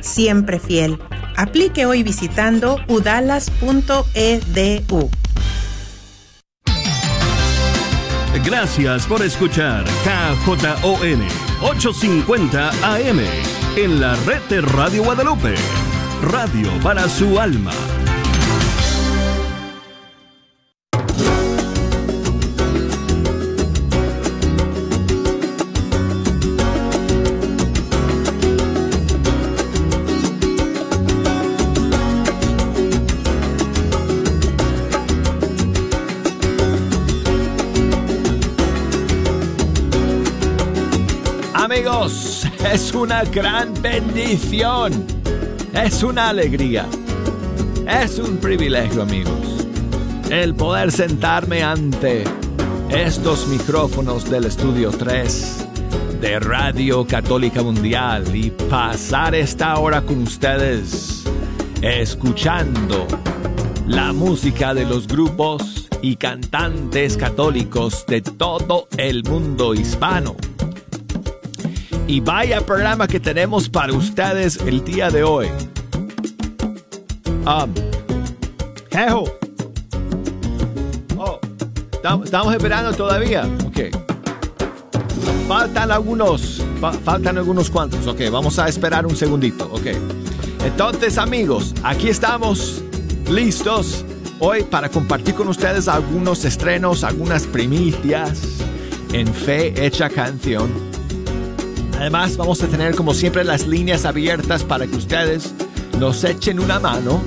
siempre fiel. Aplique hoy visitando udalas.edu. Gracias por escuchar KJON 850 AM en la red de Radio Guadalupe. Radio para su alma. Es una gran bendición. Es una alegría. Es un privilegio, amigos. El poder sentarme ante estos micrófonos del Estudio 3 de Radio Católica Mundial y pasar esta hora con ustedes escuchando la música de los grupos y cantantes católicos de todo el mundo hispano y vaya programa que tenemos para ustedes el día de hoy. Um, Jejo. Oh, estamos esperando todavía. Ok. Faltan algunos. faltan algunos cuantos. Ok, vamos a esperar un segundito. Ok. Entonces, amigos, aquí estamos listos hoy para compartir con ustedes algunos estrenos, algunas primicias en Fe Hecha Canción Además, vamos a tener como siempre las líneas abiertas para que ustedes nos echen una mano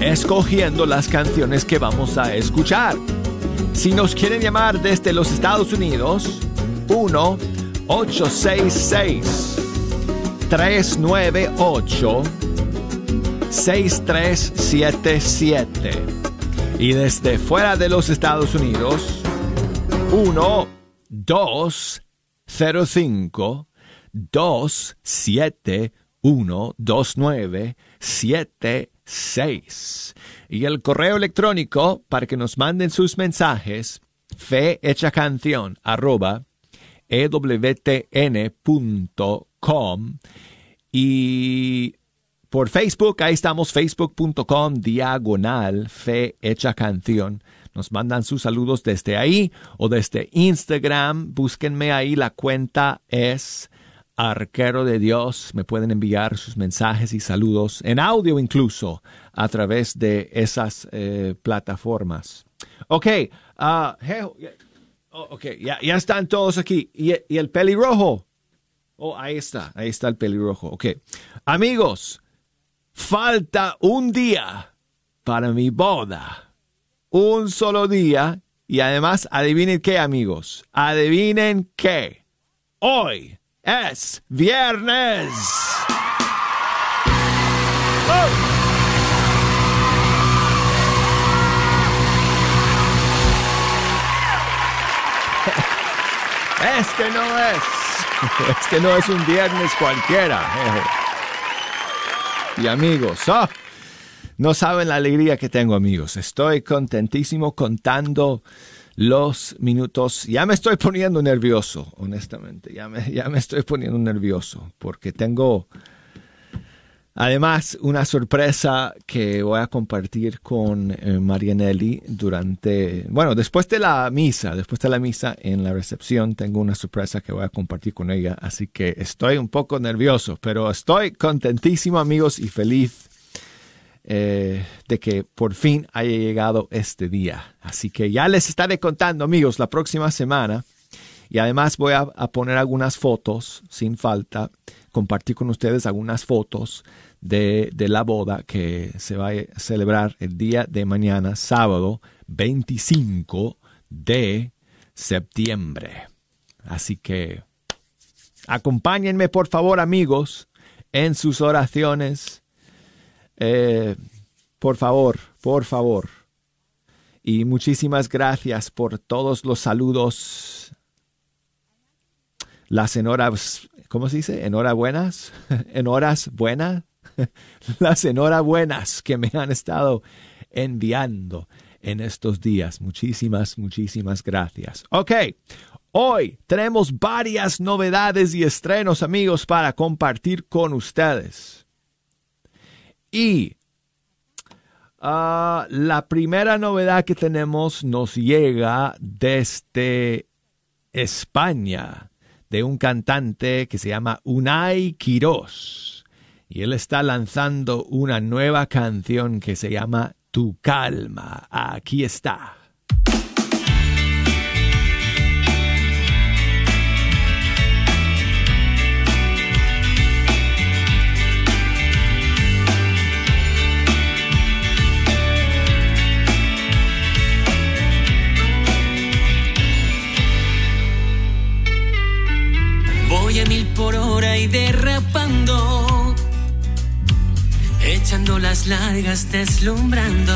escogiendo las canciones que vamos a escuchar. Si nos quieren llamar desde los Estados Unidos, 1 866 398 6377 y desde fuera de los Estados Unidos 1 205 2712976. Y el correo electrónico para que nos manden sus mensajes, fe canción arroba ewtn.com y por Facebook, ahí estamos, facebook.com diagonal fe hecha canción. Nos mandan sus saludos desde ahí o desde Instagram. Búsquenme ahí, la cuenta es arquero de Dios, me pueden enviar sus mensajes y saludos en audio incluso a través de esas eh, plataformas. Ok, uh, okay ya, ya, están todos aquí. ¿Y, ¿Y, el pelirrojo? Oh, ahí está, ahí está el pelirrojo. Ok, amigos, falta un día para mi boda. Un solo día. Y además, adivinen qué, amigos. Adivinen qué. Hoy es viernes. ¡Oh! Este no es. Este no es un viernes cualquiera. Y amigos, oh, no saben la alegría que tengo amigos. Estoy contentísimo contando los minutos. Ya me estoy poniendo nervioso, honestamente. Ya me, ya me estoy poniendo nervioso porque tengo además una sorpresa que voy a compartir con eh, Marianelli durante, bueno, después de la misa, después de la misa en la recepción tengo una sorpresa que voy a compartir con ella. Así que estoy un poco nervioso, pero estoy contentísimo amigos y feliz eh, de que por fin haya llegado este día. Así que ya les estaré contando, amigos, la próxima semana. Y además voy a, poner algunas fotos, sin falta, compartir con ustedes algunas fotos de, de, la boda que se va a celebrar el día de mañana, sábado 25 de septiembre. Así que acompáñenme, por favor, amigos, en sus oraciones eh, por favor, por favor. Y muchísimas gracias por todos los saludos. Las enhoras, ¿cómo se dice? Enhorabuenas. En horas buenas. Las enhorabuenas que me han estado enviando en estos días. Muchísimas, muchísimas gracias. Ok, Hoy tenemos varias novedades y estrenos, amigos, para compartir con ustedes. Y uh, la primera novedad que tenemos nos llega desde España, de un cantante que se llama Unai Quirós. Y él está lanzando una nueva canción que se llama Tu calma. Aquí está. Mil por hora y derrapando, echando las largas, deslumbrando.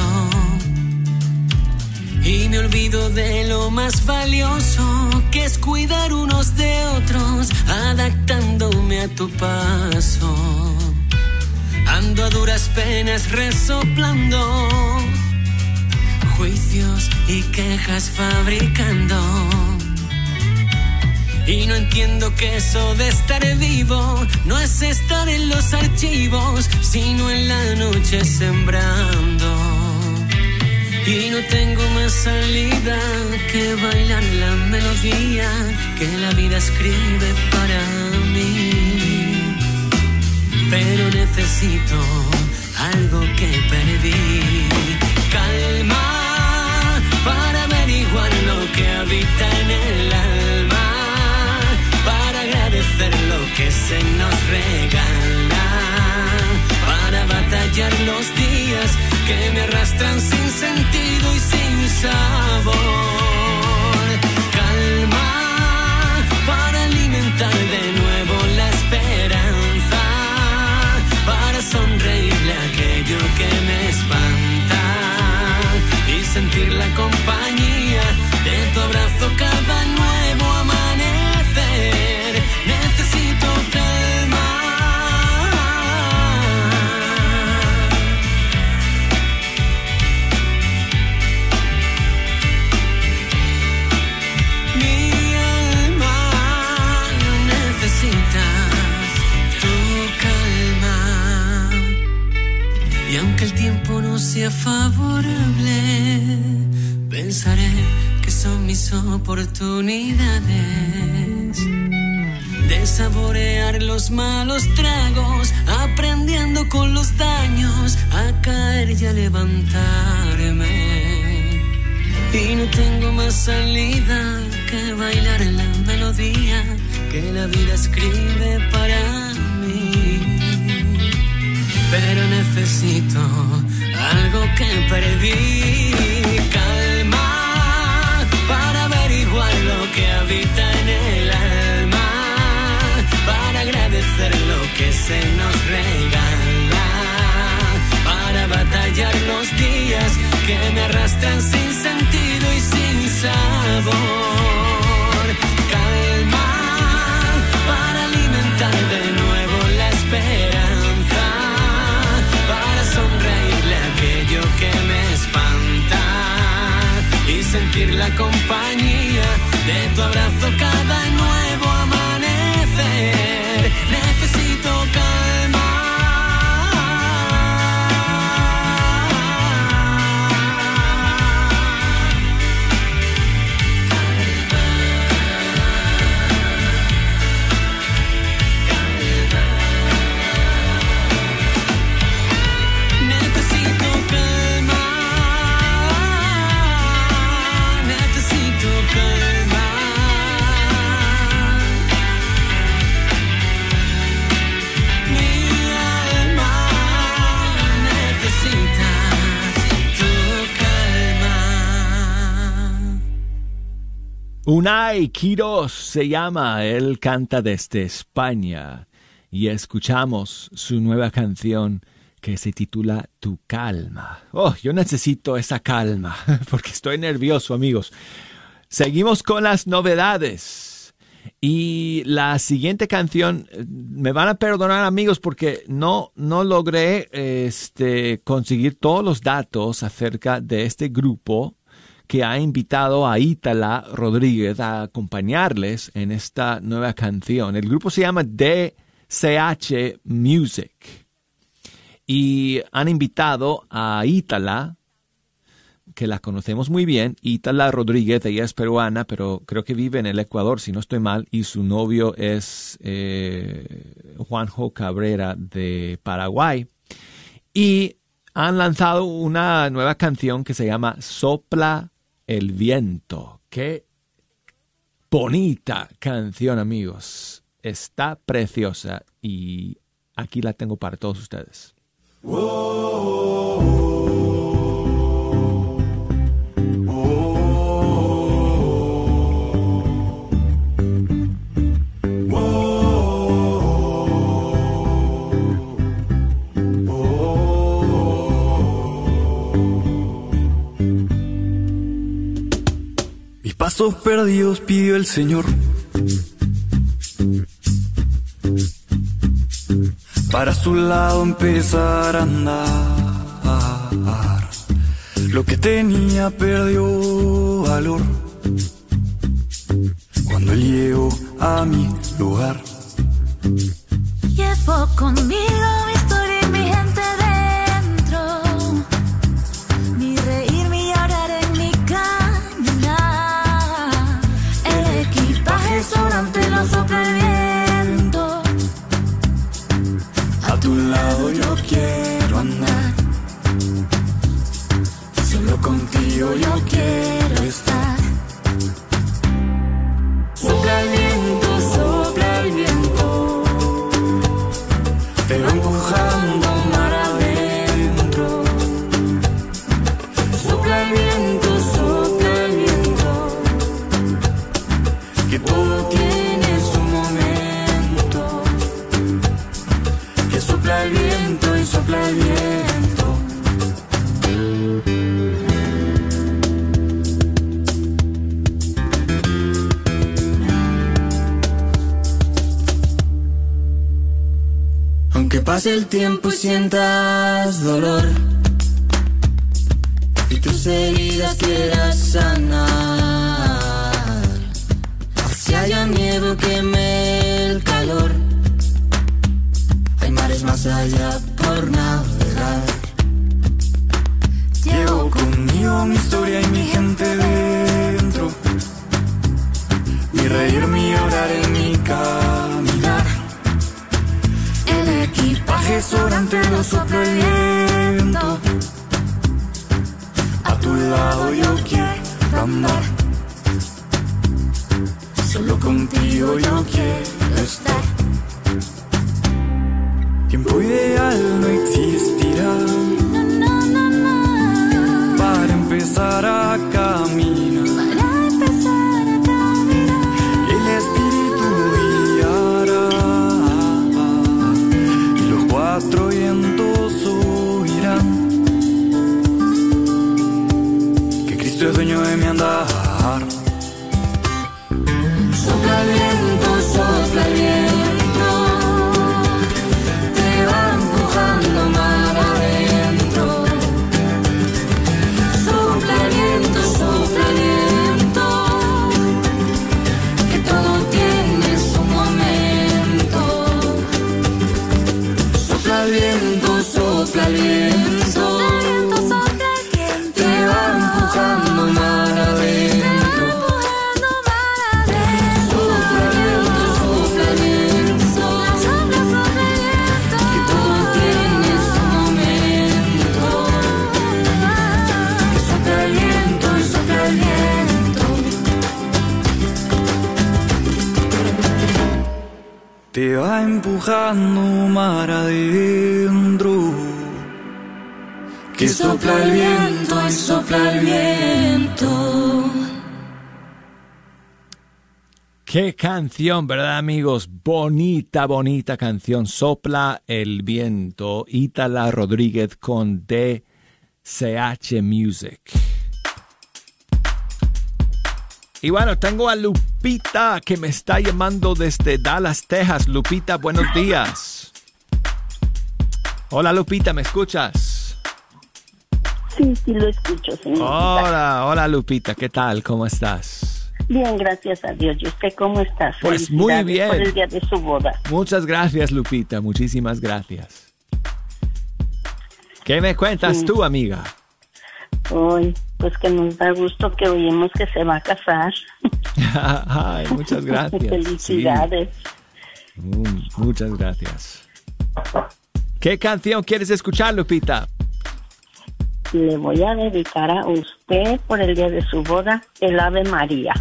Y me olvido de lo más valioso, que es cuidar unos de otros, adaptándome a tu paso. Ando a duras penas resoplando, juicios y quejas fabricando y no entiendo que eso de estar vivo no es estar en los archivos, sino en la noche sembrando. Y no tengo más salida que bailar la melodía que la vida escribe para mí. Pero necesito algo que perdí. Calma para averiguar lo que habita en el alma lo que se nos regala. Para batallar los días que me arrastran sin sentido y sin sabor. Calma para alimentar de nuevo la esperanza, para sonreírle aquello que me espanta. Y sentir la compañía de tu abrazo cada sea favorable, pensaré que son mis oportunidades de saborear los malos tragos, aprendiendo con los daños a caer y a levantarme. Y no tengo más salida que bailar la melodía que la vida escribe para mí. Pero necesito algo que perdí. Calma para averiguar lo que habita en el alma, para agradecer lo que se nos regala, para batallar los días que me arrastran sin sentido y sin sabor. Calma para alimentar de nuevo la esperanza, sentir la compañía de tu abrazo cada nuevo Unai Quiroz se llama, él canta desde España y escuchamos su nueva canción que se titula Tu calma. Oh, yo necesito esa calma porque estoy nervioso, amigos. Seguimos con las novedades. Y la siguiente canción, me van a perdonar amigos porque no, no logré este, conseguir todos los datos acerca de este grupo que ha invitado a Ítala Rodríguez a acompañarles en esta nueva canción. El grupo se llama DCH Music y han invitado a Ítala, que la conocemos muy bien, Ítala Rodríguez, ella es peruana, pero creo que vive en el Ecuador, si no estoy mal, y su novio es eh, Juanjo Cabrera de Paraguay. Y han lanzado una nueva canción que se llama Sopla el viento. Qué bonita canción, amigos. Está preciosa y aquí la tengo para todos ustedes. Pasos perdidos pidió el Señor. Para su lado empezar a andar. Lo que tenía perdió valor. Cuando él llegó a mi lugar. Llevo conmigo Pase el tiempo y sientas dolor canción, ¿verdad amigos? Bonita, bonita canción. Sopla el viento. Ítala Rodríguez con DCH Music. Y bueno, tengo a Lupita que me está llamando desde Dallas, Texas. Lupita, buenos días. Hola Lupita, ¿me escuchas? Sí, sí lo escucho, señor. Hola, hola Lupita, ¿qué tal? ¿Cómo estás? Bien, gracias a Dios. ¿Y usted cómo está? Pues muy bien. Por el día de su boda. Muchas gracias Lupita, muchísimas gracias. ¿Qué me cuentas Sí. tú, amiga? Hoy, pues que nos da gusto que oímos que se va a casar. Ay, muchas gracias. Felicidades. Sí, mm, muchas gracias. ¿Qué canción quieres escuchar, Lupita? Le voy a dedicar a usted por el día de su boda el Ave María.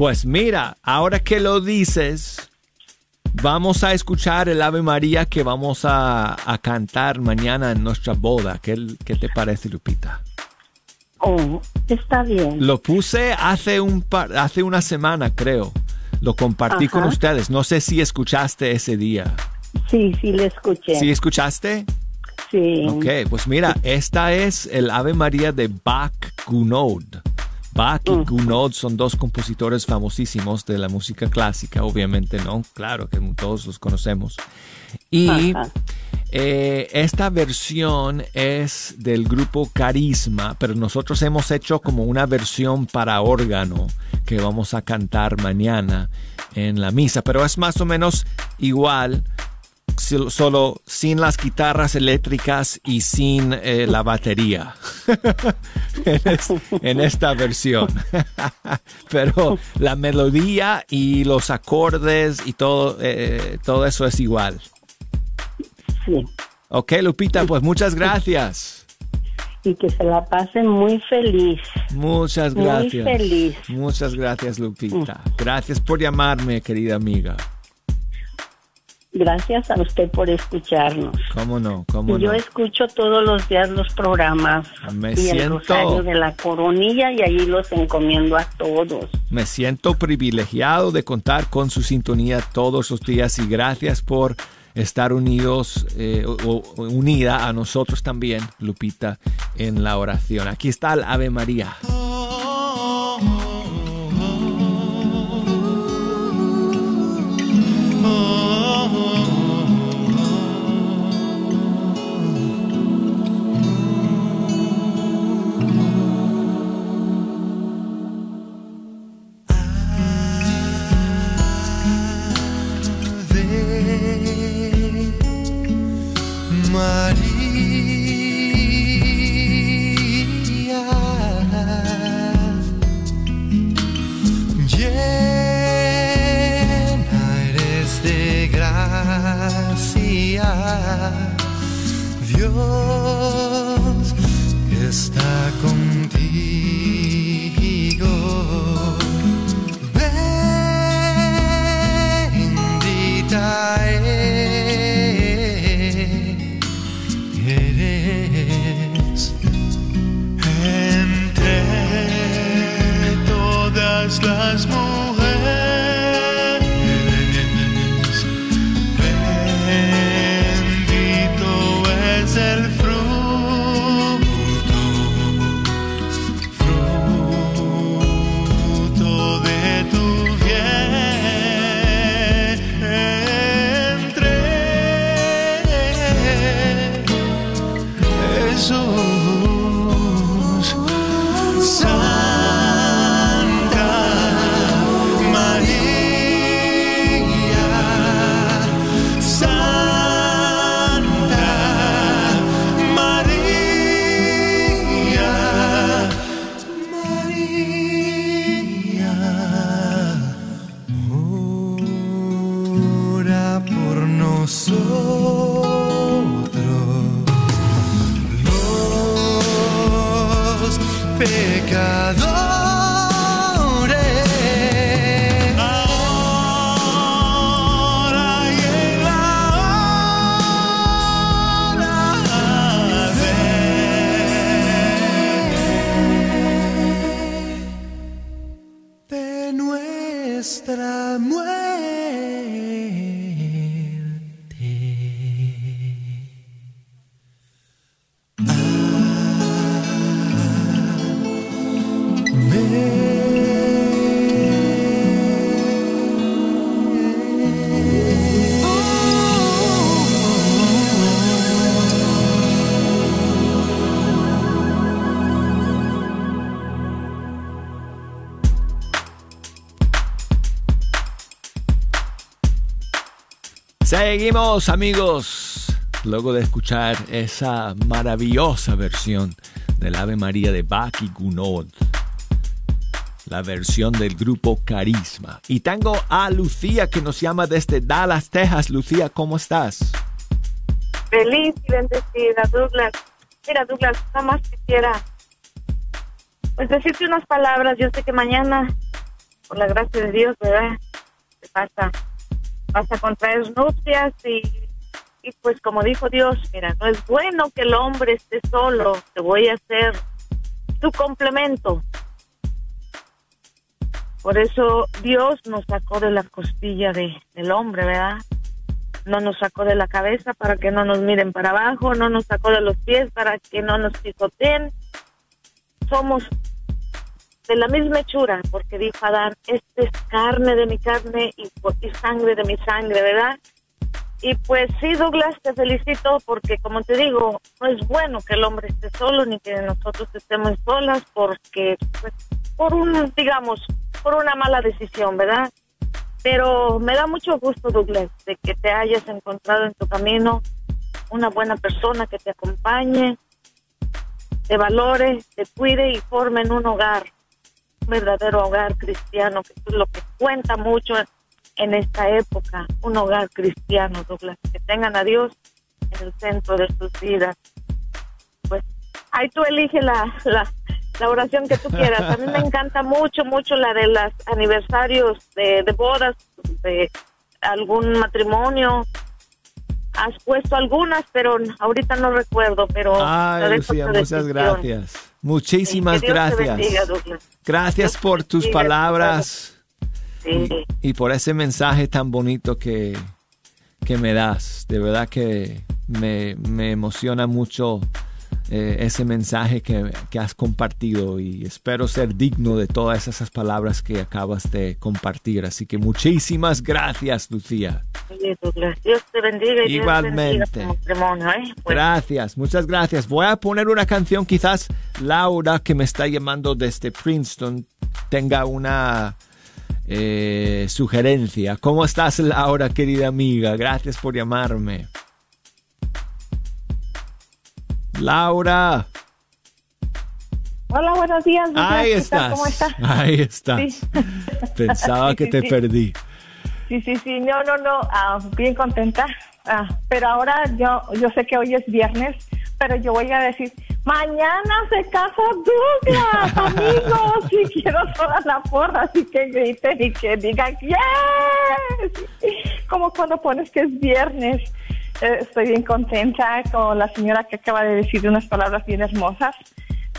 Pues mira, ahora que lo dices, vamos a escuchar el Ave María que vamos a, a cantar mañana en nuestra boda. ¿Qué, qué te parece, Lupita? Oh, está bien. Lo puse hace, un par- hace una semana, creo. Lo compartí Ajá. con ustedes. No sé si escuchaste ese día. Sí, sí, le escuché. ¿Sí escuchaste? Sí. Ok, pues mira, esta es el Ave María de Bach Gounod. Bach y Gounod son dos compositores famosísimos de la música clásica, obviamente, ¿no? Claro que todos los conocemos. Y eh, esta versión es del grupo Carisma, pero nosotros hemos hecho como una versión para órgano que vamos a cantar mañana en la misa, pero es más o menos igual solo sin las guitarras eléctricas y sin eh, la batería en, es- en esta versión. Pero la melodía y los acordes y todo, eh, todo eso es igual. Sí. Ok, Lupita, pues muchas gracias. Y que se la pasen muy feliz. Muchas Muy gracias. feliz. Muchas gracias, Lupita. Gracias por llamarme, querida amiga. Gracias a usted por escucharnos. ¿Cómo no? ¿Cómo yo no? escucho todos los días los programas Me y siento- el rosario de la coronilla y ahí los encomiendo a todos. Me siento privilegiado de contar con su sintonía todos los días y gracias por estar unidos, eh, o- o unida a nosotros también, Lupita, en la oración. Aquí está el Ave. María, Seguimos amigos, luego de escuchar esa maravillosa versión del Ave María de Bach y Gounod, la versión del grupo Carisma. Y tengo a Lucía que nos llama desde Dallas, Texas. Lucía, ¿cómo estás? Feliz y bendecida, Douglas. Mira, Douglas, nada más quisiera pues decirte unas palabras. Yo sé que mañana, por la gracia de Dios, ¿verdad? Te pasa vas a contraer nupcias y, y pues como dijo Dios, mira, no es bueno que el hombre esté solo, te voy a hacer tu complemento. Por eso Dios nos sacó de la costilla de, del hombre, ¿verdad? No nos sacó de la cabeza para que no nos miren para abajo, no nos sacó de los pies para que no nos pisoteen. Somos de la misma hechura, porque dijo Adán, este es carne de mi carne y, y sangre de mi sangre, ¿verdad? Y pues sí, Douglas, te felicito porque, como te digo, no es bueno que el hombre esté solo ni que nosotros estemos solas porque, pues, por un, digamos, por una mala decisión, ¿verdad? Pero me da mucho gusto, Douglas, de que te hayas encontrado en tu camino una buena persona que te acompañe, te valore, te cuide y forme en un hogar verdadero hogar cristiano, que es lo que cuenta mucho en esta época, un hogar cristiano, Douglas, que tengan a Dios en el centro de sus vidas. Pues ahí tú elige la, la, la oración que tú quieras. A mí me encanta mucho, mucho la de los aniversarios de, de bodas, de algún matrimonio. Has puesto algunas, pero ahorita no recuerdo, pero... Ay, Lucía, muchas gracias. Muchísimas gracias. Bendiga, gracias Dios por tus bendiga, palabras Sí. y, y por ese mensaje tan bonito que, que me das. De verdad que me, me emociona mucho eh, ese mensaje que, que has compartido y espero ser digno de todas esas palabras que acabas de compartir. Así que muchísimas gracias, Lucía. Dios te bendiga y Igualmente. Dios bendiga ¿eh? Pues, Gracias, muchas gracias. Voy a poner una canción, quizás Laura, que me está llamando desde Princeton, tenga una eh, sugerencia. ¿Cómo estás, Laura, querida amiga? Gracias por llamarme. Laura, Hola, buenos días. Ahí estás. ¿Cómo estás? Ahí estás. Sí. Pensaba Sí, que sí, te perdí. Sí, sí, sí, no, no, no, ah, bien contenta. Ah, pero ahora yo, yo sé que hoy es viernes, pero yo voy a decir, mañana se casa Douglas, amigos, y quiero toda la porra, así que griten y que digan, yes, como cuando pones que es viernes. Estoy bien contenta con la señora que acaba de decir unas palabras bien hermosas.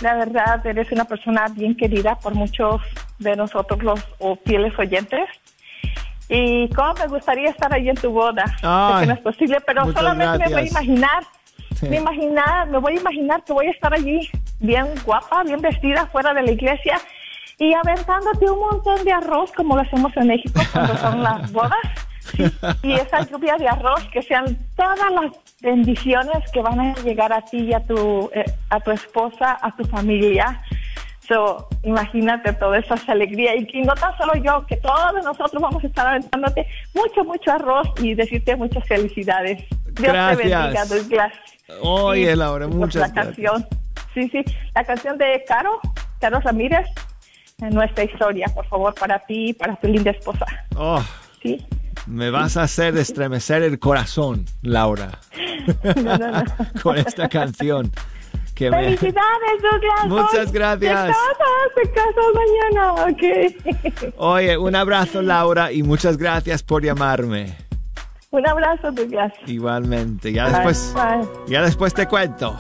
La verdad, eres una persona bien querida por muchos de nosotros los o fieles oyentes. Y cómo me gustaría estar ahí en tu boda. Ay, que no es posible, pero solamente me voy a gracias. imaginar, Sí. me imaginar, me voy a imaginar que voy a estar allí bien guapa, bien vestida fuera de la iglesia y aventándote un montón de arroz como lo hacemos en México cuando son las bodas. Sí, y esa lluvia de arroz que sean todas las bendiciones que van a llegar a ti y a tu eh, a tu esposa, a tu familia. So, imagínate toda esa alegría y, y no tan solo yo, que todos nosotros vamos a estar aventándote mucho, mucho arroz y decirte muchas felicidades. Dios Gracias. te bendiga, Douglas. Oye, Laura, muchas la gracias. canción. Sí, sí, la canción de Caro, Caro Ramírez, nuestra historia, por favor, para ti y para tu linda esposa. Oh, Sí. Me vas a hacer estremecer el corazón, Laura, No, no, no. con esta canción. Que. Felicidades, Douglas. Muchas gracias. Te casas, te casas mañana, ok. Oye, un abrazo, Laura, y muchas gracias por llamarme. Un abrazo, Douglas. Igualmente. Ya Bye, después, bye. ya después te cuento.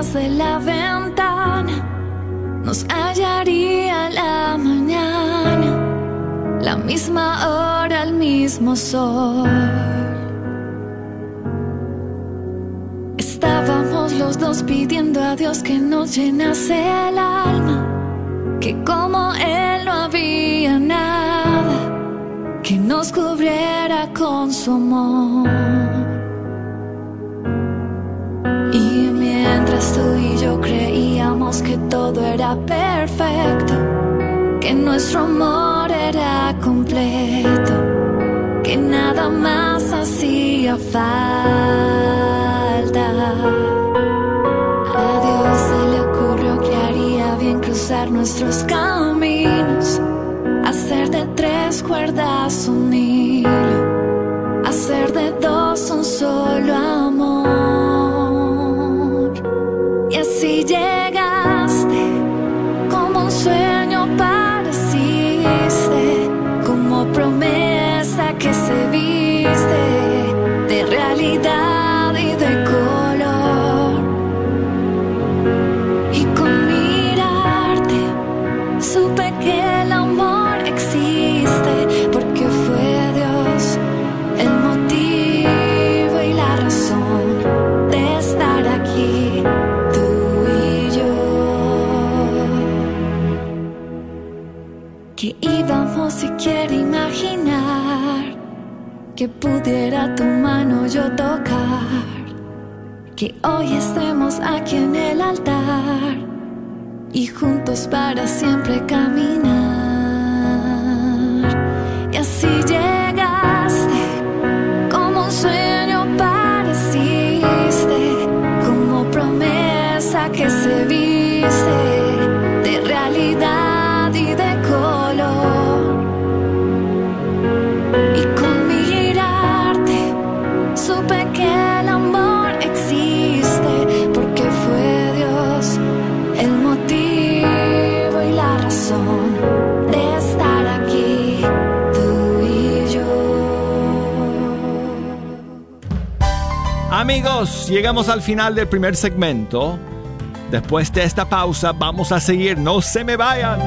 De la ventana nos hallaría la mañana. la misma hora, el mismo sol. Estábamos los dos pidiendo a Dios que nos llenase el alma, que como Él no había nada, que nos cubriera con su amor. Yo creíamos que todo era perfecto, que nuestro amor era completo, que nada más hacía falta. A Dios se le ocurrió que haría bien cruzar nuestros caminos, hacer de tres cuerdas un llegamos al final del primer segmento. Después de esta pausa vamos a seguir, no se me vayan.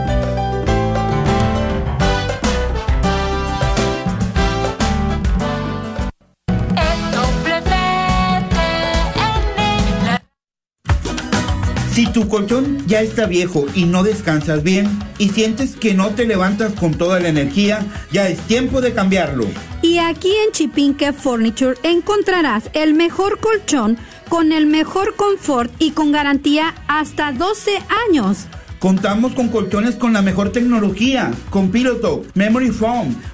Si tu colchón ya está viejo y no descansas bien y sientes que no te levantas con toda la energía, ya es tiempo de cambiarlo. Y aquí en Chipinque Furniture encontrarás el mejor colchón con el mejor confort y con garantía hasta 12 años. Contamos con colchones con la mejor tecnología, con Pillow Memory Foam,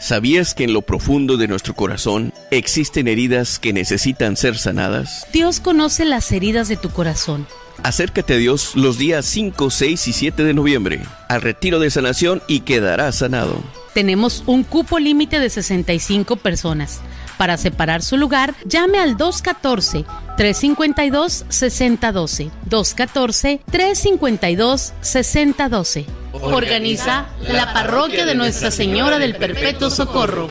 ¿Sabías que en lo profundo de nuestro corazón existen heridas que necesitan ser sanadas? Dios conoce las heridas de tu corazón. Acércate a Dios los días 5, 6 y 7 de noviembre al retiro de sanación y quedarás sanado. Tenemos un cupo límite de 65 personas. Para separar su lugar, llame al 214-352-6012. 214-352-6012. Organiza la parroquia de Nuestra Señora del Perpetuo Socorro.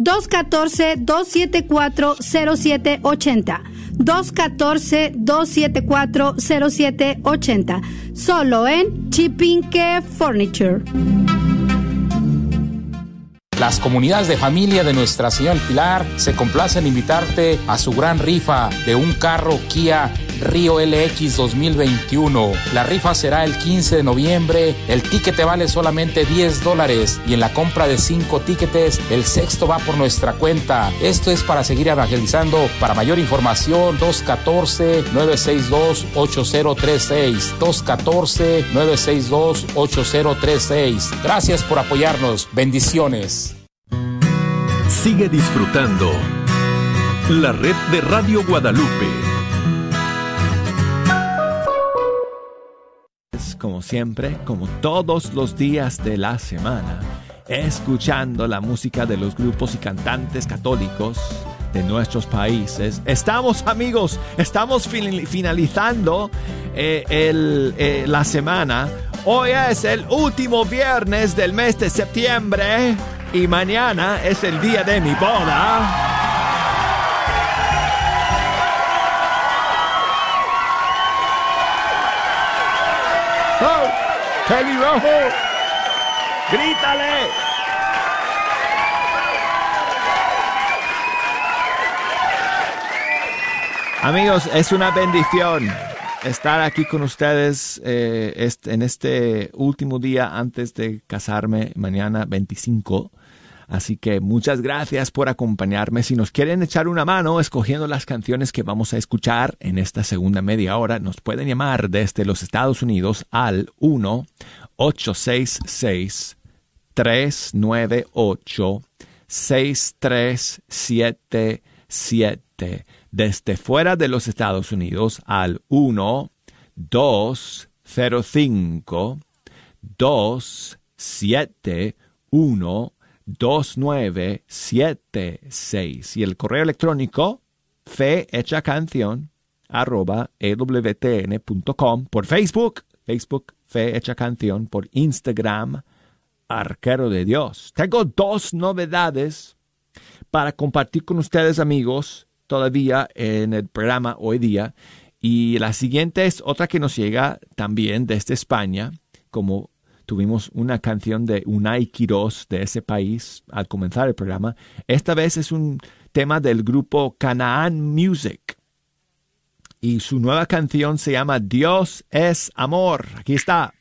214-274-0780. 214-274-0780. Solo en Chipinque Furniture. Las comunidades de familia de Nuestra Señora Pilar se complacen en invitarte a su gran rifa de un carro Kia Río LX 2021. La rifa será el 15 de noviembre. El ticket vale solamente 10 dólares y en la compra de 5 tickets el sexto va por nuestra cuenta. Esto es para seguir evangelizando. Para mayor información 214-962-8036. 214-962-8036. Gracias por apoyarnos. Bendiciones. Sigue disfrutando la red de Radio Guadalupe. Como siempre, como todos los días de la semana, escuchando la música de los grupos y cantantes católicos de nuestros países. Estamos amigos, estamos fin- finalizando eh, eh, la semana. Hoy es el último viernes del mes de septiembre y mañana es el día de mi boda. ¡Pelirrojo! ¡Grítale! Amigos, es una bendición estar aquí con ustedes eh, en este último día antes de casarme, mañana 25. Así que muchas gracias por acompañarme. Si nos quieren echar una mano escogiendo las canciones que vamos a escuchar en esta segunda media hora, nos pueden llamar desde los Estados Unidos al 1 866 398 6377 desde fuera de los Estados Unidos al 1 205 271 2976 y el correo electrónico fe hecha canción arroba ewtn.com por Facebook, Facebook fe hecha canción, por Instagram arquero de Dios. Tengo dos novedades para compartir con ustedes amigos todavía en el programa hoy día. Y la siguiente es otra que nos llega también desde España como tuvimos una canción de Unai Quirós de ese país al comenzar el programa. Esta vez es un tema del grupo Canaan Music. Y su nueva canción se llama Dios es amor. Aquí está.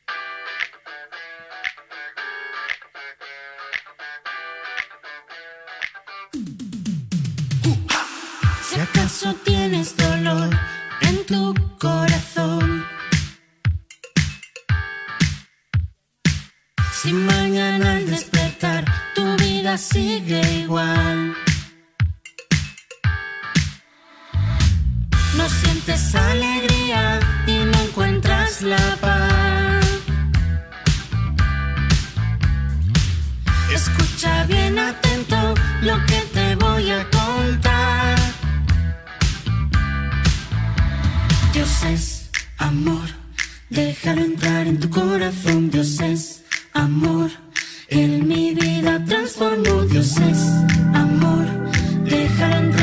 Sigue igual, no sientes alegría y no encuentras la paz. Escucha bien atento lo que te voy a contar. Dios es amor, déjalo entrar en tu corazón. Dios es amor, transformó. Dios es amor, déjalo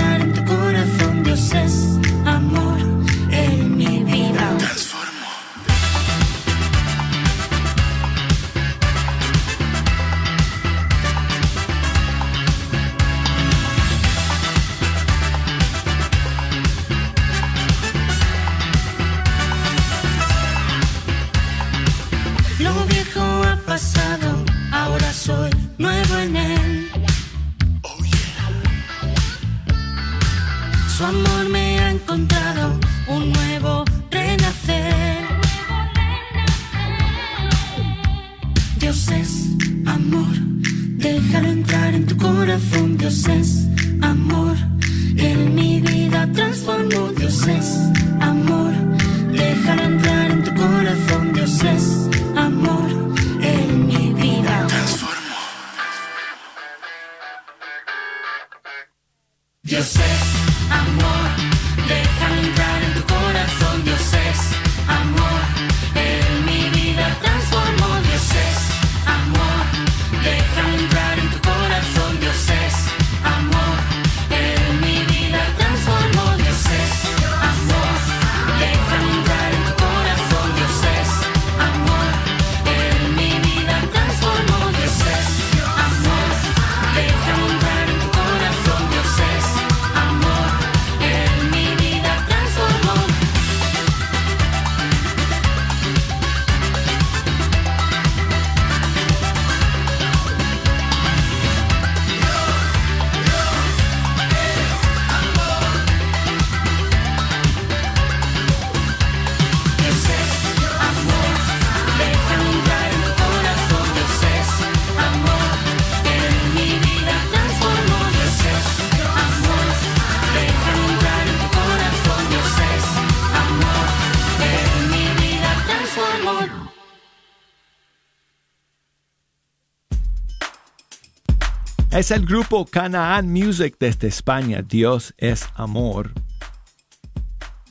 Es el grupo Canaan Music desde España. Dios es amor.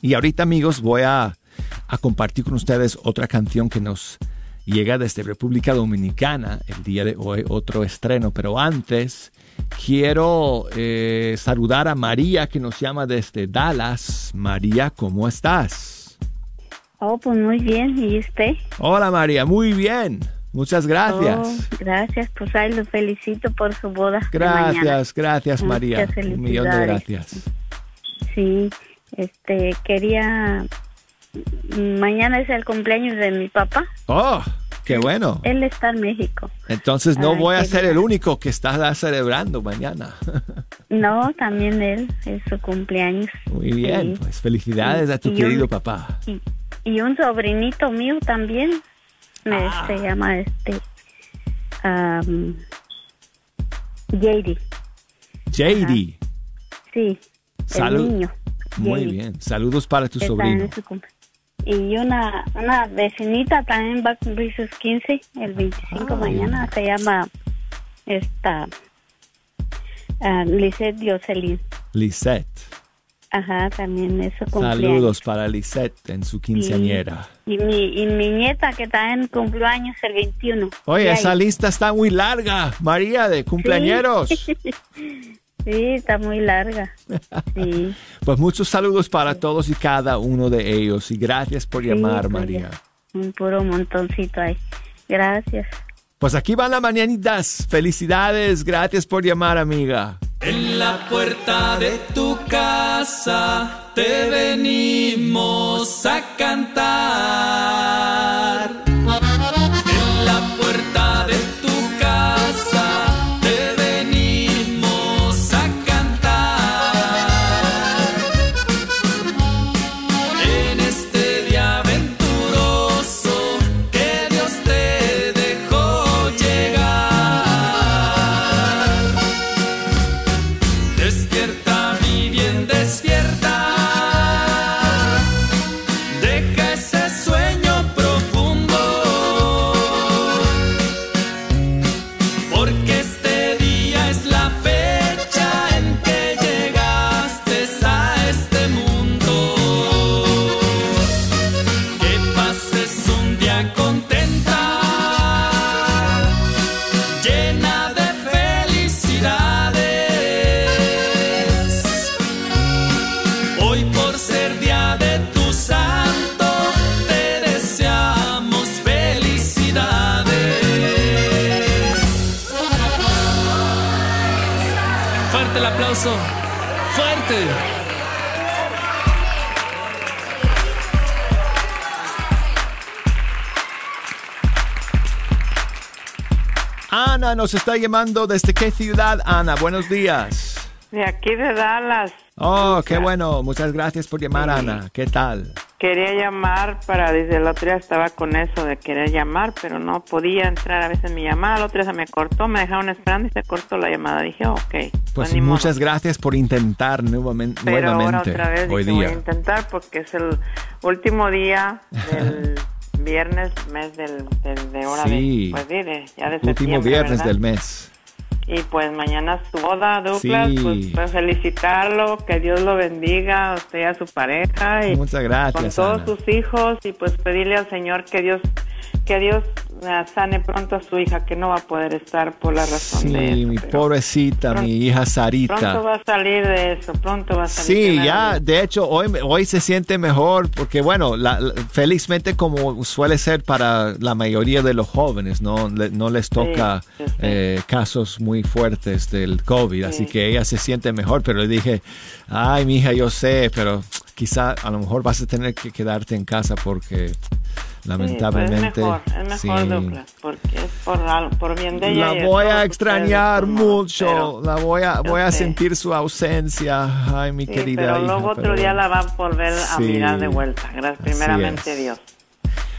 Y ahorita amigos voy a, a compartir con ustedes otra canción que nos llega desde República Dominicana el día de hoy, otro estreno. Pero antes quiero eh, saludar a María que nos llama desde Dallas. María, ¿cómo estás? Oh, pues muy bien. ¿Y usted? Hola María, muy bien. Muchas gracias. Oh, gracias. Pues ahí lo felicito por su boda. de. Gracias, gracias Muchas María. Un millón de gracias. Sí, este, quería... Mañana es el cumpleaños de mi papá. Oh, qué bueno. Él está en México. Entonces no Ay, voy a ser el único que está celebrando mañana. No, también él, es su cumpleaños. Muy bien, Sí. pues felicidades a tu Y un- querido papá. Y, y un sobrinito mío también. Me, Ah. Se llama este... Um, JD. JD. Sí, Salud. el niño. Muy JD. bien. Saludos para tu Está sobrino. Y una, una vecinita también va a cumplir sus 15 el 25 Ah. mañana. Se llama esta uh, Lisette Dioselin. Lisette. Ajá, también es su cumpleaños. Saludos para Lisette en su quinceañera. Y mi, y mi nieta que también cumplió años el 21. Oye, Y esa lista está muy larga, María, de cumpleañeros. Sí, está muy larga. Sí. Pues muchos saludos para todos y cada uno de ellos y gracias por llamar, Sí, María. Un puro montoncito ahí. Gracias. Pues aquí van las mañanitas. Felicidades, gracias por llamar, amiga. En la puerta de tu casa te venimos a cantar. Nos está llamando desde qué ciudad, Ana. Buenos días. De aquí de Dallas. Oh, qué bueno. Muchas gracias por llamar, Ana. ¿Qué tal? Quería llamar para, desde el otro día estaba con eso de querer llamar, pero no podía entrar a veces mi llamada. El otro día se me cortó, me dejaron esperando y se cortó la llamada. Dije, ok. Pues muchas gracias por intentar nuevamente, Pero ahora nuevamente otra vez hoy dije, voy a día. intentar porque es el último día del viernes, mes del, del- de hora Sí. de, pues, sí, de- ya de Último viernes ¿verdad? del mes. Y pues mañana es su boda, Douglas. Sí. Pues, pues, felicitarlo, que Dios lo bendiga a usted y a su pareja. Y Muchas gracias, Con todos Ana. sus hijos y pues pedirle al Señor que Dios que Dios sane pronto a su hija que no va a poder estar por la razón Sí, de eso, mi pobrecita, mi hija Pronto Sarita. va a salir de eso, pronto va a salir. Sí, ya, de hecho, hoy, hoy se siente mejor porque, bueno, la- la- felizmente como suele ser para la mayoría de los jóvenes, no, Le- no les toca sí, sí. eh, casos muy fuertes del COVID, así que ella se siente mejor, pero le dije, ay, mi hija, yo sé, pero quizá a lo mejor vas a tener que quedarte en casa porque lamentablemente... Sí, pues es mejor, es mejor sí. Douglas, porque es por, al- por bien de ella. La voy a extrañar mucho, pero- la voy a, voy a sé. sentir su ausencia, ay, mi Sí, querida pero hija, luego otro pero- día la va a volver a mirar de vuelta. Gracias, primeramente. Dios.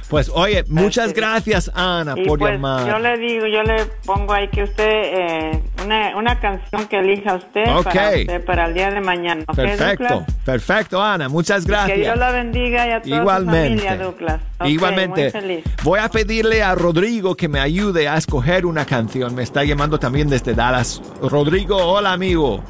Pues oye, muchas gracias Ana Y por pues llamar. yo le digo, yo le pongo ahí que usted, eh, una, una canción que elija usted, para usted para el día de mañana. ¿ok, Perfecto, Douglas? perfecto Ana, muchas gracias. Que Dios la bendiga y a toda Igualmente. su familia, Douglas. Igualmente. muy feliz. Voy a pedirle a Rodrigo que me ayude a escoger una canción. Me está llamando también desde Dallas. Rodrigo, hola amigo.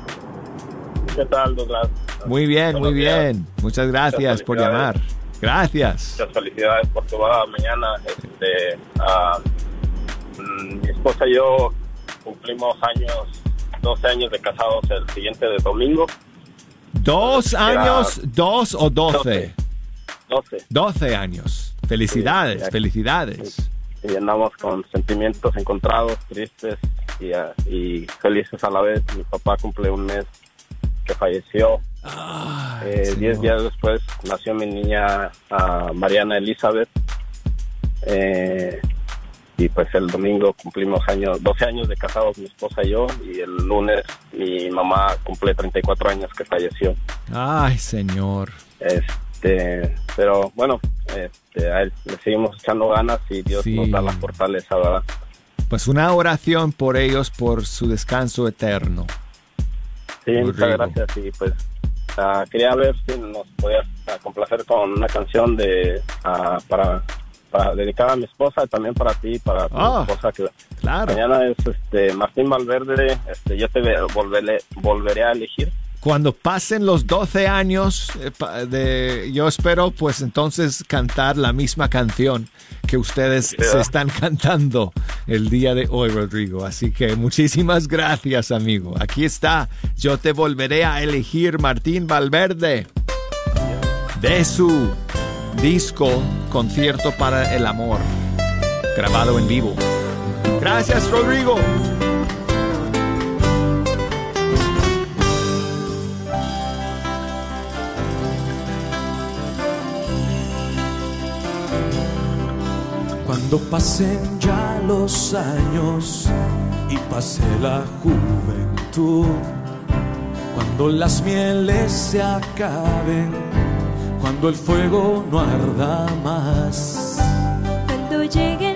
¿Qué tal, Douglas? Muy bien, muy días. bien. Muchas gracias por llamar. Gracias. Muchas felicidades por tu boda mañana. Este, mm, mi esposa y yo cumplimos años, 12 años de casados el siguiente de domingo. ¿Dos Era- años, dos o doce? 12. Doce años. Felicidades, Sí, felicidades. Y andamos con sentimientos encontrados, tristes y, y felices a la vez. Mi papá cumple un mes que falleció. Eh, diez días después nació mi niña ah, Mariana Elizabeth. Eh, y pues el domingo cumplimos años, 12 años de casados mi esposa y yo. Y el lunes mi mamá cumple 34 años que falleció. Ay, señor. Este, pero bueno, este, a él le seguimos echando ganas y Dios Sí. nos da la fortaleza, ¿verdad? Pues una oración por ellos, por su descanso eterno. Sí, muchas gracias. Y pues ah, quería ver si nos podías complacer con una canción de ah, para, para dedicar a mi esposa y también para ti, para tu Ah, esposa que claro. mañana es este Martín Valverde. Este, yo te ve- volveré, volveré a elegir. Cuando pasen los 12 años, eh, de, yo espero pues entonces cantar la misma canción que ustedes Yeah. se están cantando el día de hoy, Rodrigo. Así que muchísimas gracias, amigo. Aquí está, yo te volveré a elegir Martín Valverde de su disco Concierto para el Amor, grabado en vivo. Gracias, Rodrigo. Cuando pasen ya los años y pase la juventud, cuando las mieles se acaben, cuando el fuego no arda más. Cuando lleguen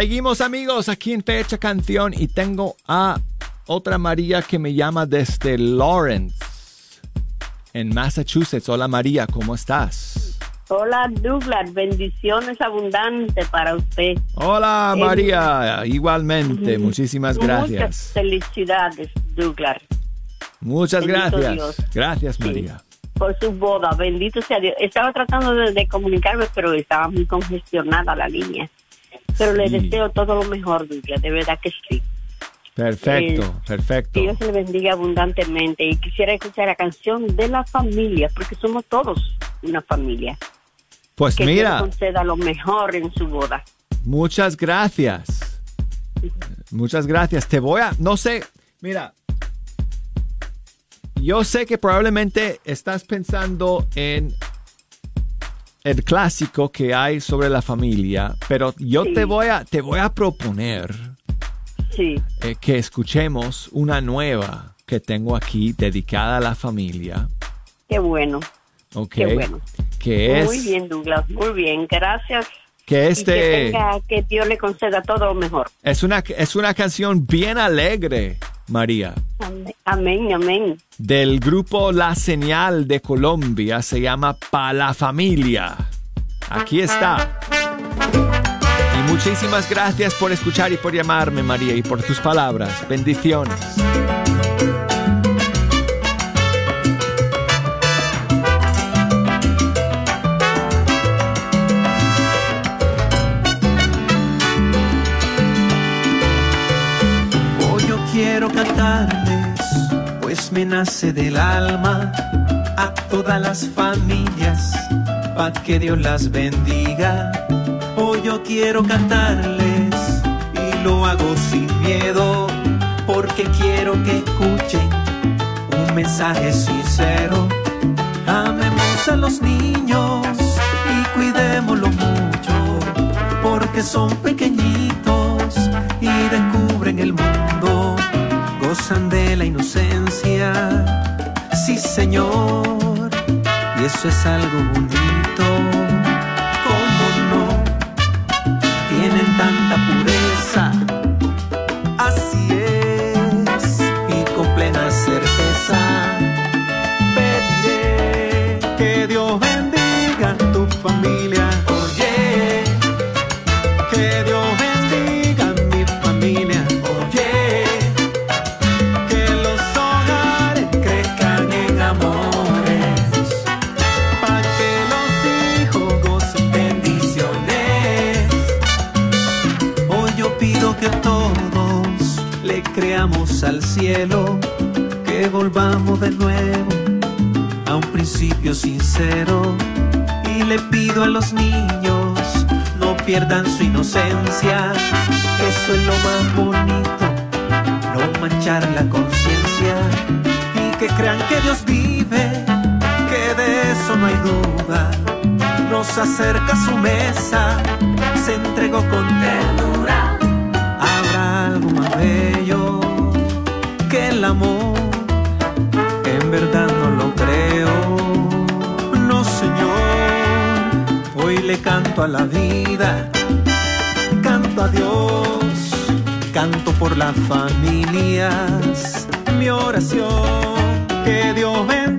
Seguimos amigos aquí en Fecha Canción y tengo a otra María que me llama desde Lawrence, en Massachusetts. Hola María, ¿cómo estás? Hola Douglas, bendiciones abundantes para usted. Hola María, igualmente, muchísimas Muchas gracias. felicidades, Douglas, Muchas Bendito gracias. Dios. Gracias María. por su boda. Bendito sea Dios. Estaba tratando de, de comunicarme, pero estaba muy congestionada la línea. Pero le deseo todo lo mejor, Douglas, de verdad que sí. Perfecto, Eh, perfecto. Que Dios le bendiga abundantemente. Y quisiera escuchar la canción de la familia, porque somos todos una familia. Pues que Dios mira, conceda lo mejor en su boda. muchas gracias. Muchas gracias. Te voy a, no sé, mira, yo sé que probablemente estás pensando en el clásico que hay sobre la familia, pero yo te voy a, te voy a proponer Sí. eh, que escuchemos una nueva que tengo aquí dedicada a la familia, Qué bueno. ¿ok? Qué bueno. Que es, Muy bien, Douglas. Muy bien. Gracias. que este, que, tenga- que Dios le conceda todo lo mejor. es una, es una canción bien alegre, María. Amén, amén. del grupo La Señal de Colombia se llama Pa la Familia. Aquí está. Y muchísimas gracias por escuchar y por llamarme, María, y por tus palabras. Bendiciones. Pues me nace del alma a todas las familias, para que Dios las bendiga. Hoy yo quiero cantarles y lo hago sin miedo, porque quiero que escuchen un mensaje sincero. Amemos a los niños y cuidémoslos mucho, porque son pequeñitos y descubren el mundo, gozan de la inocencia. Sí, Señor, y eso es algo bonito. ¿Cómo no? Tienen tanta pido que todos le creamos al cielo, que volvamos de nuevo a un principio sincero. Y le pido a los niños, no pierdan su inocencia, que eso es lo más bonito, no manchar la conciencia. Y que crean que Dios vive, que de eso no hay duda. Nos acerca a su mesa, se entregó con ternura. Que el amor, en verdad no lo creo. No, Señor, hoy le canto a la vida, canto a Dios, canto por las familias. Mi oración, que Dios bendiga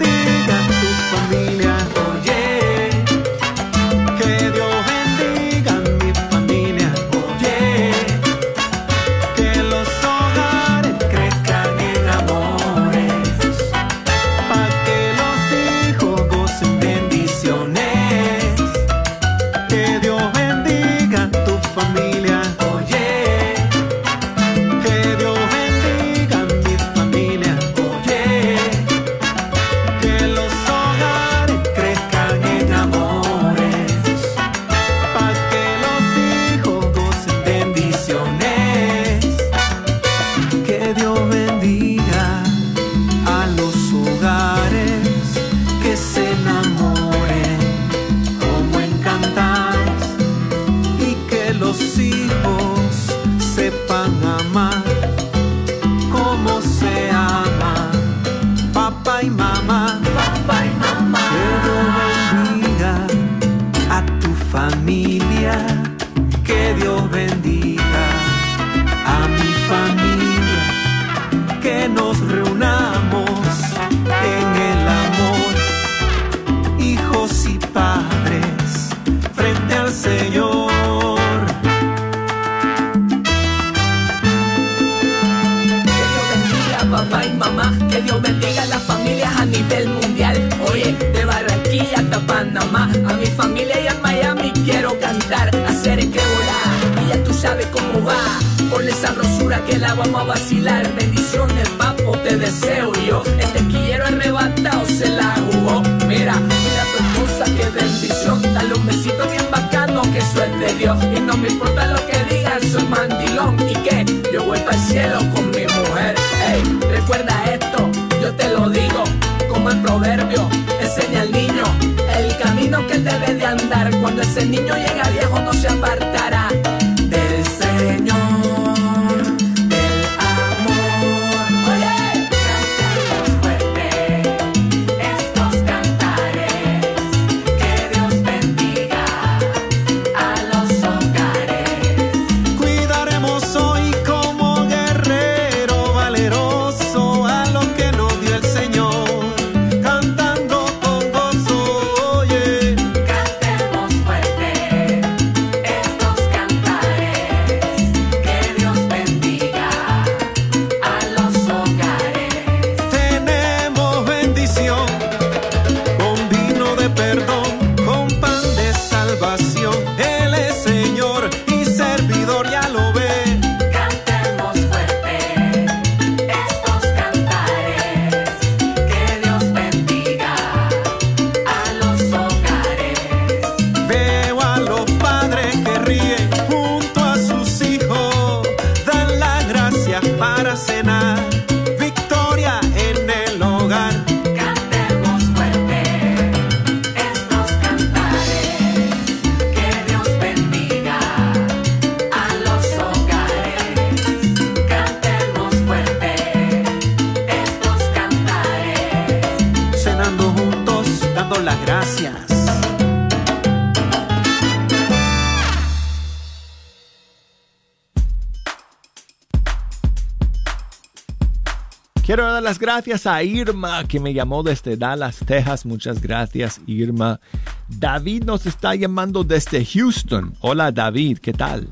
las gracias a Irma que me llamó desde Dallas, Texas. Muchas gracias, Irma. David nos está llamando desde Houston. Hola, David, ¿qué tal?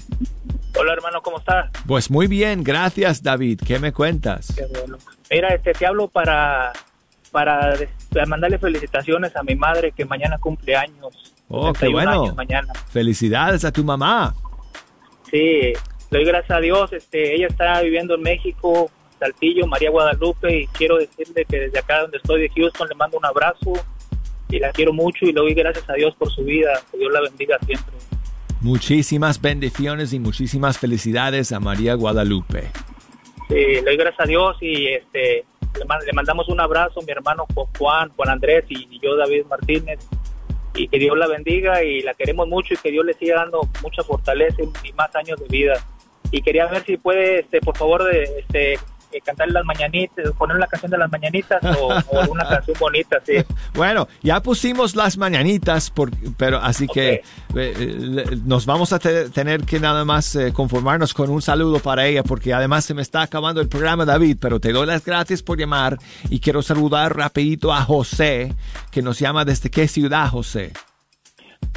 Hola hermano, ¿cómo estás? Pues muy bien, gracias, David. ¿Qué me cuentas? Qué bueno. Mira, este, te hablo para, para mandarle felicitaciones a mi madre que mañana cumple años. Oh, qué 61 bueno. mañana. Felicidades a tu mamá. Sí, doy gracias a Dios. Este, ella está viviendo en México, Saltillo, María Guadalupe, y quiero decirle que desde acá donde estoy de Houston le mando un abrazo y la quiero mucho y le doy gracias a Dios por su vida. Que Dios la bendiga siempre. Muchísimas bendiciones y muchísimas felicidades a María Guadalupe. Sí, le doy gracias a Dios y este le, man- le mandamos un abrazo mi hermano Juan, Juan Andrés y, yo David Martínez y que Dios la bendiga y la queremos mucho y que Dios le siga dando mucha fortaleza y, más años de vida. Y quería ver si puede, este, por favor, este, eh, cantar las mañanitas, poner la canción de las mañanitas o, o una canción bonita, sí. Bueno, ya pusimos las mañanitas, por- pero así que eh, eh, nos vamos a te- tener que nada más eh, conformarnos con un saludo para ella, porque además se me está acabando el programa, David, pero te doy las gracias por llamar y quiero saludar rapidito a José, que nos llama desde qué ciudad, José.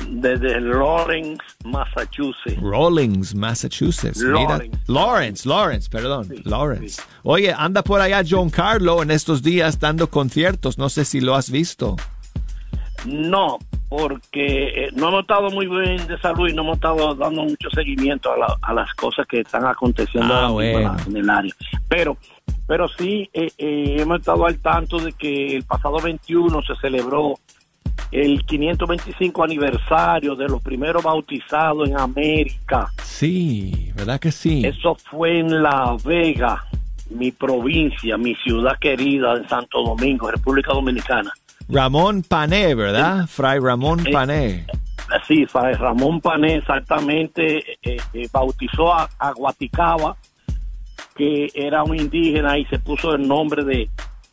Desde Lawrence, Massachusetts. Rawlings, Massachusetts. Mira- Lawrence. Lawrence, Lawrence, perdón, Lawrence. Oye, anda por allá John Carlo en estos días dando conciertos, no sé si lo has visto. No, porque eh, no hemos estado muy bien de salud y no hemos estado dando mucho seguimiento a, la- a las cosas que están aconteciendo Ah, bueno. en el área. Pero, pero sí eh, eh, hemos estado al tanto de que el pasado 21 se celebró el 525 aniversario de los primeros bautizados en América. Sí, ¿verdad que sí? Eso fue en La Vega, mi provincia, mi ciudad querida en Santo Domingo, República Dominicana. Ramón Pané, ¿verdad? Fray Ramón Pané. Sí, Fray Ramón Pané exactamente eh, eh, bautizó a, a Guaticaba, que era un indígena, y se puso el nombre de,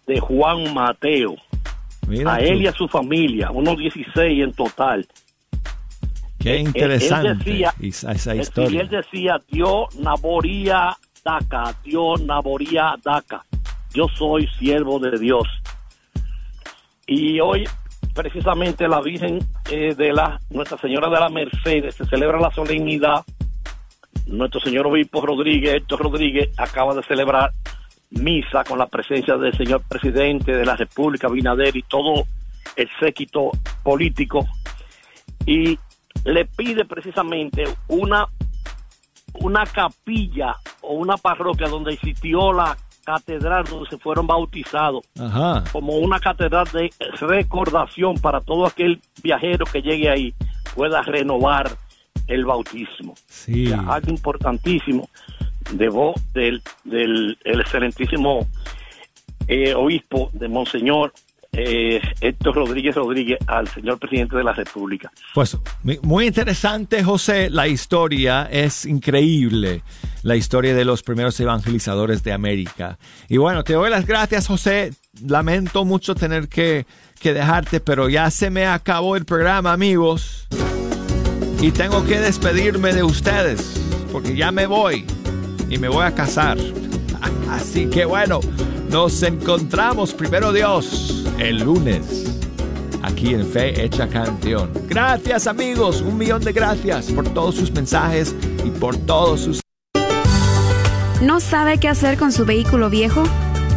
de Juan Mateo. Mira a tú. él y a su familia, unos 16 en total. Qué Él- él interesante decía- esa, historia. él decía, Dios Naboría Daca, Dios Naboría Daca, yo soy siervo de Dios. Y hoy, precisamente, la Virgen eh, de la Nuestra Señora de la Mercedes se celebra la solemnidad. Nuestro señor obispo Rodríguez, Héctor Rodríguez, acaba de celebrar misa con la presencia del señor presidente de la República, Binader y todo el séquito político y le pide precisamente una una capilla o una parroquia donde existió la catedral donde se fueron bautizados Ajá. como una catedral de recordación para todo aquel viajero que llegue ahí pueda renovar el bautismo. Sí. O sea, algo importantísimo de voz del, del el excelentísimo eh, obispo de Monseñor eh, Héctor Rodríguez Rodríguez al señor presidente de la República. Pues muy interesante, José. La historia es increíble. La historia de los primeros evangelizadores de América. Y bueno, te doy las gracias, José. Lamento mucho tener que, que dejarte, pero ya se me acabó el programa, amigos. Y tengo que despedirme de ustedes, porque ya me voy y me voy a casar. Así que bueno, nos encontramos primero Dios el lunes aquí en Fe Hecha Canción. Gracias amigos, un millón de gracias por todos sus mensajes y por todos sus... ¿No sabe qué hacer con su vehículo viejo?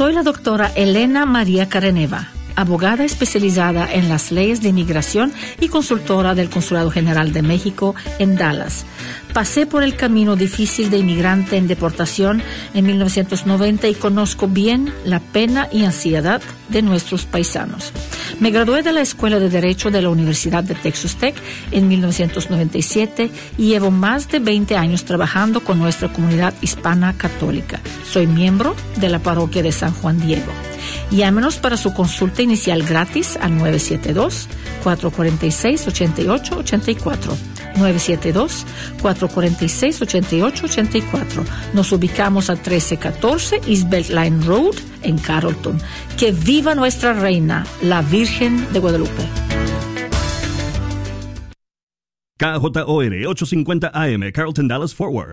Soy la doctora Elena María Careneva, abogada especializada en las leyes de inmigración y consultora del Consulado General de México en Dallas. Pasé por el camino difícil de inmigrante en deportación en 1990 y conozco bien la pena y ansiedad de nuestros paisanos. Me gradué de la Escuela de Derecho de la Universidad de Texas Tech en 1997 y llevo más de 20 años trabajando con nuestra comunidad hispana católica. Soy miembro de la parroquia de San Juan Diego. Llámenos para su consulta inicial gratis al 972-446-8884. 972-446-8884. Nos ubicamos a 1314 East Beltline Road en Carrollton. Que viva nuestra reina, la Virgen de Guadalupe. KJOR 850 AM, Carlton Dallas Forward.